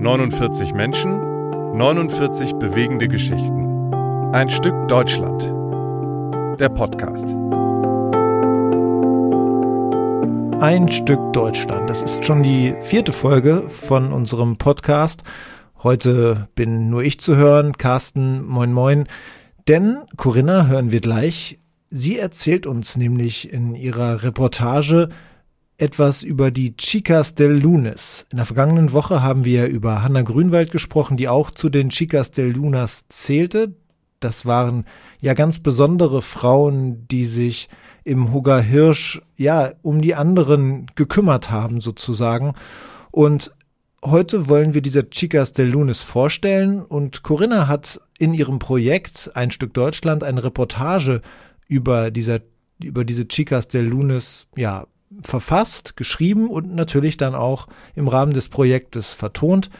»49 Menschen, 49 bewegende Geschichten. Ein Stück Deutschland.« Der Podcast. Ein Stück Deutschland. Das ist schon die vierte Folge von unserem Podcast. Heute bin nur ich zu hören. Carsten, moin moin. Denn Corinna hören wir gleich. Sie erzählt uns nämlich in ihrer Reportage etwas über die Chicas del Lunes. In der vergangenen Woche haben wir über Hanna Grünwald gesprochen, die auch zu den Chicas del Lunas zählte. Das waren ja ganz besondere Frauen, die sich im Hugger Hirsch ja um die anderen gekümmert haben sozusagen. Und heute wollen wir diese Chicas del Lunes vorstellen und Corinna hat in ihrem Projekt Ein Stück Deutschland eine Reportage über dieser über diese Chicas del Lunes ja verfasst, geschrieben und natürlich dann auch im Rahmen des Projektes vertont.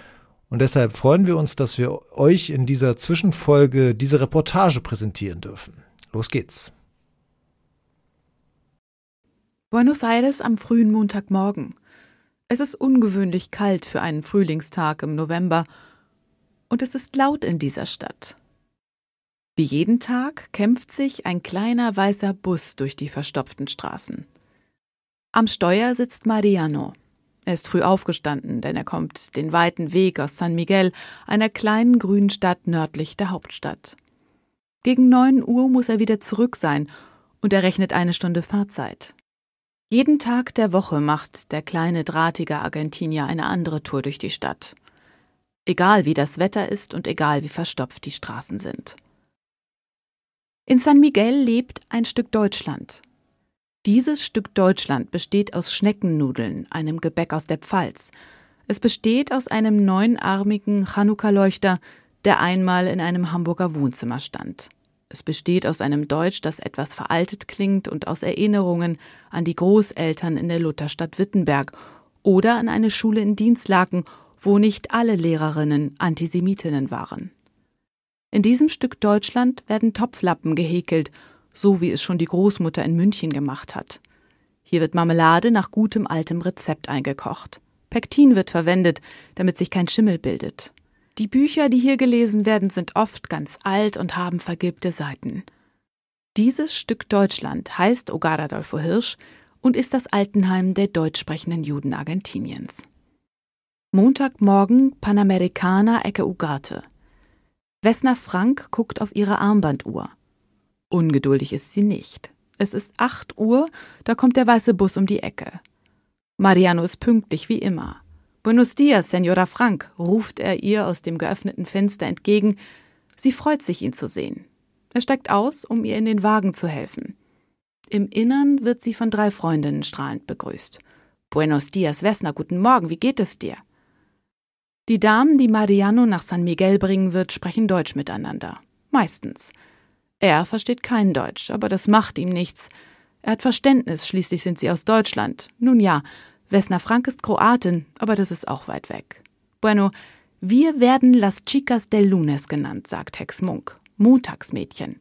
Und deshalb freuen wir uns, dass wir euch in dieser Zwischenfolge diese Reportage präsentieren dürfen. Los geht's. Buenos Aires am frühen Montagmorgen. Es ist ungewöhnlich kalt für einen Frühlingstag im November und es ist laut in dieser Stadt. Wie jeden Tag kämpft sich ein kleiner weißer Bus durch die verstopften Straßen. Am Steuer sitzt Mariano. Er ist früh aufgestanden, denn er kommt den weiten Weg aus San Miguel, einer kleinen grünen Stadt nördlich der Hauptstadt. Gegen neun Uhr muss er wieder zurück sein und er rechnet eine Stunde Fahrzeit. Jeden Tag der Woche macht der kleine drahtige Argentinier eine andere Tour durch die Stadt. Egal wie das Wetter ist und egal wie verstopft die Straßen sind. In San Miguel lebt ein Stück Deutschland. Dieses Stück Deutschland besteht aus Schneckennudeln, einem Gebäck aus der Pfalz. Es besteht aus einem neunarmigen Chanukka-Leuchter, der einmal in einem Hamburger Wohnzimmer stand. Es besteht aus einem Deutsch, das etwas veraltet klingt und aus Erinnerungen an die Großeltern in der Lutherstadt Wittenberg oder an eine Schule in Dienstlaken, wo nicht alle Lehrerinnen Antisemitinnen waren. In diesem Stück Deutschland werden Topflappen gehäkelt, so wie es schon die Großmutter in München gemacht hat. Hier wird Marmelade nach gutem altem Rezept eingekocht. Pektin wird verwendet, damit sich kein Schimmel bildet. Die Bücher, die hier gelesen werden, sind oft ganz alt und haben vergilbte Seiten. Dieses Stück Deutschland heißt Ogar Adolfo Hirsch und ist das Altenheim der deutsch sprechenden Juden Argentiniens. Montagmorgen Panamericana Ecke Ugarte. Wessner Frank guckt auf ihre Armbanduhr. Ungeduldig ist sie nicht. Es ist acht Uhr, da kommt der weiße Bus um die Ecke. Mariano ist pünktlich wie immer. Buenos dias, Senora Frank, ruft er ihr aus dem geöffneten Fenster entgegen. Sie freut sich, ihn zu sehen. Er steigt aus, um ihr in den Wagen zu helfen. Im Innern wird sie von drei Freundinnen strahlend begrüßt. Buenos dias, Wessner, guten Morgen, wie geht es dir? Die Damen, die Mariano nach San Miguel bringen wird, sprechen Deutsch miteinander. Meistens. Er versteht kein Deutsch, aber das macht ihm nichts. Er hat Verständnis, schließlich sind sie aus Deutschland. Nun ja, Wessner Frank ist Kroatin, aber das ist auch weit weg. Bueno, wir werden Las Chicas del Lunes genannt, sagt Hex Munk. Montagsmädchen.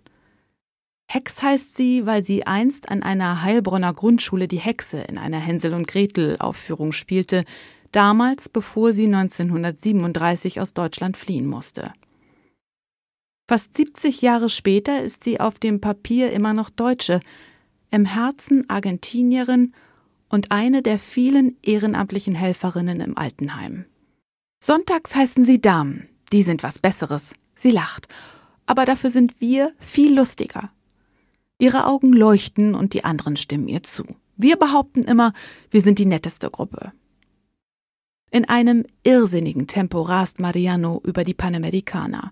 Hex heißt sie, weil sie einst an einer Heilbronner Grundschule die Hexe in einer Hänsel und Gretel Aufführung spielte, damals bevor sie 1937 aus Deutschland fliehen musste. Fast 70 Jahre später ist sie auf dem Papier immer noch Deutsche, im Herzen Argentinierin und eine der vielen ehrenamtlichen Helferinnen im Altenheim. Sonntags heißen sie Damen, die sind was Besseres. Sie lacht, aber dafür sind wir viel lustiger. Ihre Augen leuchten und die anderen stimmen ihr zu. Wir behaupten immer, wir sind die netteste Gruppe. In einem irrsinnigen Tempo rast Mariano über die Panamericana.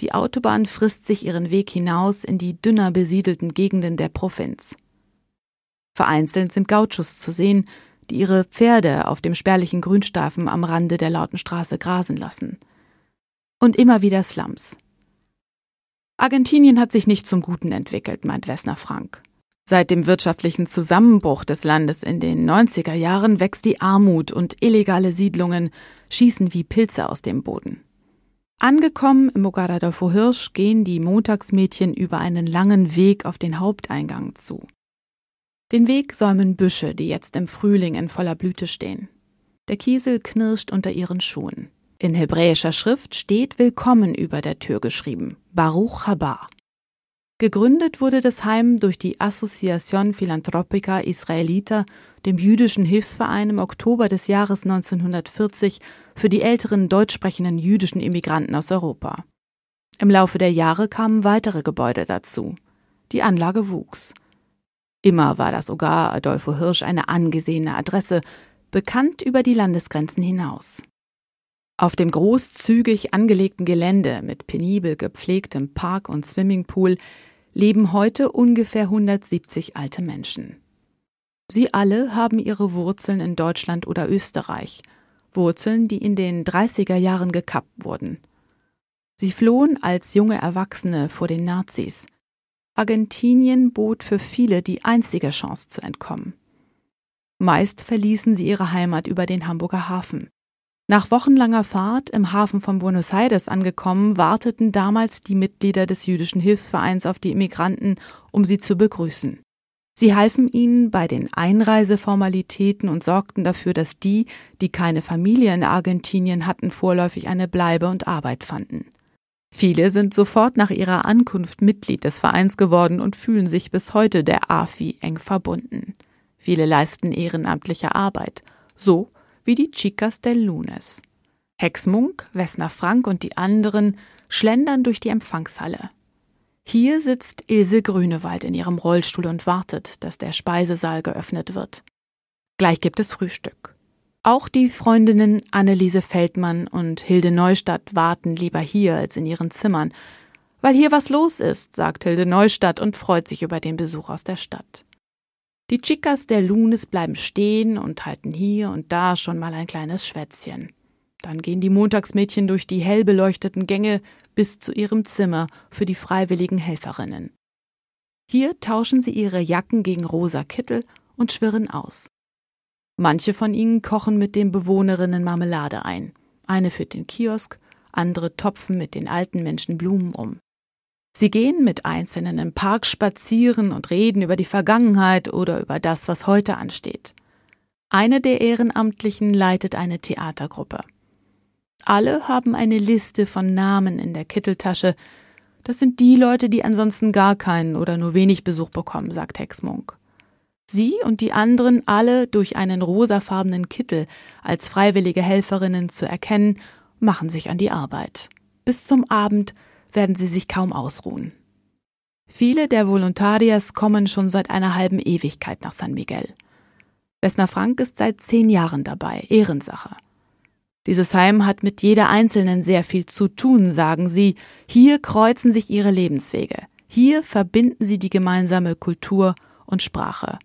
Die Autobahn frisst sich ihren Weg hinaus in die dünner besiedelten Gegenden der Provinz. Vereinzelt sind Gauchos zu sehen, die ihre Pferde auf dem spärlichen Grünstreifen am Rande der lauten Straße grasen lassen. Und immer wieder Slums. Argentinien hat sich nicht zum Guten entwickelt, meint Wessner Frank. Seit dem wirtschaftlichen Zusammenbruch des Landes in den 90er Jahren wächst die Armut und illegale Siedlungen schießen wie Pilze aus dem Boden. Angekommen im Ogaradolfo Hirsch gehen die Montagsmädchen über einen langen Weg auf den Haupteingang zu. Den Weg säumen Büsche, die jetzt im Frühling in voller Blüte stehen. Der Kiesel knirscht unter ihren Schuhen. In hebräischer Schrift steht Willkommen über der Tür geschrieben. Baruch haba. Gegründet wurde das Heim durch die Associación Philanthropica Israelita, dem jüdischen Hilfsverein im Oktober des Jahres 1940 für die älteren deutschsprechenden jüdischen Immigranten aus Europa. Im Laufe der Jahre kamen weitere Gebäude dazu. Die Anlage wuchs. Immer war das Ogar Adolfo Hirsch eine angesehene Adresse, bekannt über die Landesgrenzen hinaus. Auf dem großzügig angelegten Gelände mit penibel gepflegtem Park und Swimmingpool leben heute ungefähr 170 alte Menschen. Sie alle haben ihre Wurzeln in Deutschland oder Österreich, Wurzeln, die in den 30er Jahren gekappt wurden. Sie flohen als junge Erwachsene vor den Nazis. Argentinien bot für viele die einzige Chance zu entkommen. Meist verließen sie ihre Heimat über den Hamburger Hafen. Nach wochenlanger Fahrt im Hafen von Buenos Aires angekommen, warteten damals die Mitglieder des jüdischen Hilfsvereins auf die Immigranten, um sie zu begrüßen. Sie halfen ihnen bei den Einreiseformalitäten und sorgten dafür, dass die, die keine Familie in Argentinien hatten, vorläufig eine Bleibe und Arbeit fanden. Viele sind sofort nach ihrer Ankunft Mitglied des Vereins geworden und fühlen sich bis heute der AFI eng verbunden. Viele leisten ehrenamtliche Arbeit, so wie die Chicas del Lunes. Hexmunk, Wessner Frank und die anderen schlendern durch die Empfangshalle. Hier sitzt Ilse Grünewald in ihrem Rollstuhl und wartet, dass der Speisesaal geöffnet wird. Gleich gibt es Frühstück. Auch die Freundinnen Anneliese Feldmann und Hilde Neustadt warten lieber hier als in ihren Zimmern, weil hier was los ist, sagt Hilde Neustadt und freut sich über den Besuch aus der Stadt. Die Chicas der Lunes bleiben stehen und halten hier und da schon mal ein kleines Schwätzchen. Dann gehen die Montagsmädchen durch die hell beleuchteten Gänge bis zu ihrem Zimmer für die freiwilligen Helferinnen. Hier tauschen sie ihre Jacken gegen rosa Kittel und schwirren aus. Manche von ihnen kochen mit den Bewohnerinnen Marmelade ein, eine für den Kiosk, andere topfen mit den alten Menschen Blumen um. Sie gehen mit Einzelnen im Park spazieren und reden über die Vergangenheit oder über das, was heute ansteht. Eine der Ehrenamtlichen leitet eine Theatergruppe. Alle haben eine Liste von Namen in der Kitteltasche. Das sind die Leute, die ansonsten gar keinen oder nur wenig Besuch bekommen, sagt Hexmunk. Sie und die anderen alle durch einen rosafarbenen Kittel als freiwillige Helferinnen zu erkennen, machen sich an die Arbeit. Bis zum Abend werden sie sich kaum ausruhen. Viele der Volontarias kommen schon seit einer halben Ewigkeit nach San Miguel. Wessner Frank ist seit zehn Jahren dabei, Ehrensache. Dieses Heim hat mit jeder Einzelnen sehr viel zu tun, sagen sie. Hier kreuzen sich ihre Lebenswege. Hier verbinden sie die gemeinsame Kultur und Sprache.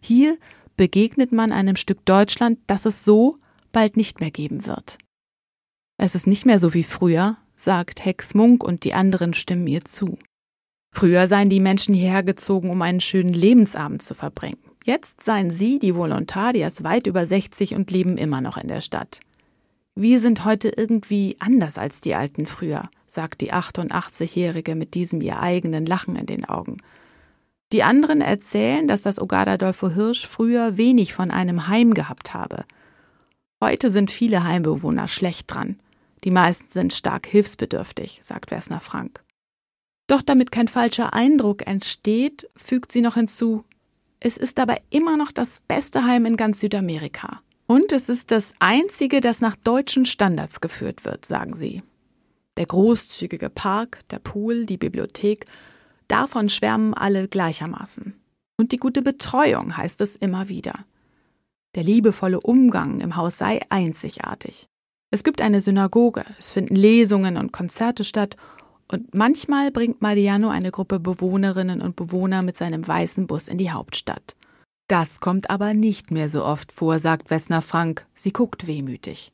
Hier begegnet man einem Stück Deutschland, das es so bald nicht mehr geben wird. Es ist nicht mehr so wie früher, sagt Hex Munk und die anderen stimmen ihr zu. Früher seien die Menschen hierher gezogen, um einen schönen Lebensabend zu verbringen. Jetzt seien sie, die Volontarias, weit über 60 und leben immer noch in der Stadt. Wir sind heute irgendwie anders als die Alten früher, sagt die 88-Jährige mit diesem ihr eigenen Lachen in den Augen. Die anderen erzählen, dass das Ogadadolfo Hirsch früher wenig von einem Heim gehabt habe. Heute sind viele Heimbewohner schlecht dran. Die meisten sind stark hilfsbedürftig, sagt Wessner Frank. Doch damit kein falscher Eindruck entsteht, fügt sie noch hinzu, es ist dabei immer noch das beste Heim in ganz Südamerika. Und es ist das einzige, das nach deutschen Standards geführt wird, sagen sie. Der großzügige Park, der Pool, die Bibliothek, davon schwärmen alle gleichermaßen. Und die gute Betreuung heißt es immer wieder. Der liebevolle Umgang im Haus sei einzigartig. Es gibt eine Synagoge, es finden Lesungen und Konzerte statt und manchmal bringt Mariano eine Gruppe Bewohnerinnen und Bewohner mit seinem weißen Bus in die Hauptstadt. Das kommt aber nicht mehr so oft vor, sagt Wessner Frank. Sie guckt wehmütig.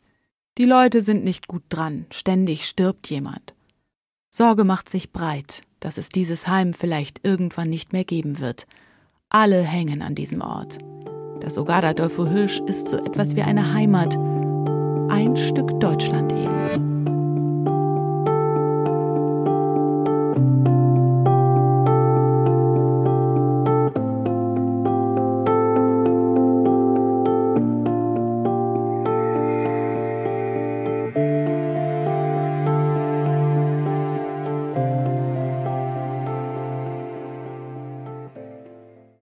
Die Leute sind nicht gut dran, ständig stirbt jemand. Sorge macht sich breit, dass es dieses Heim vielleicht irgendwann nicht mehr geben wird. Alle hängen an diesem Ort. Das Ogada Dolfo Hirsch ist so etwas wie eine Heimat, ein Stück Deutschland eben.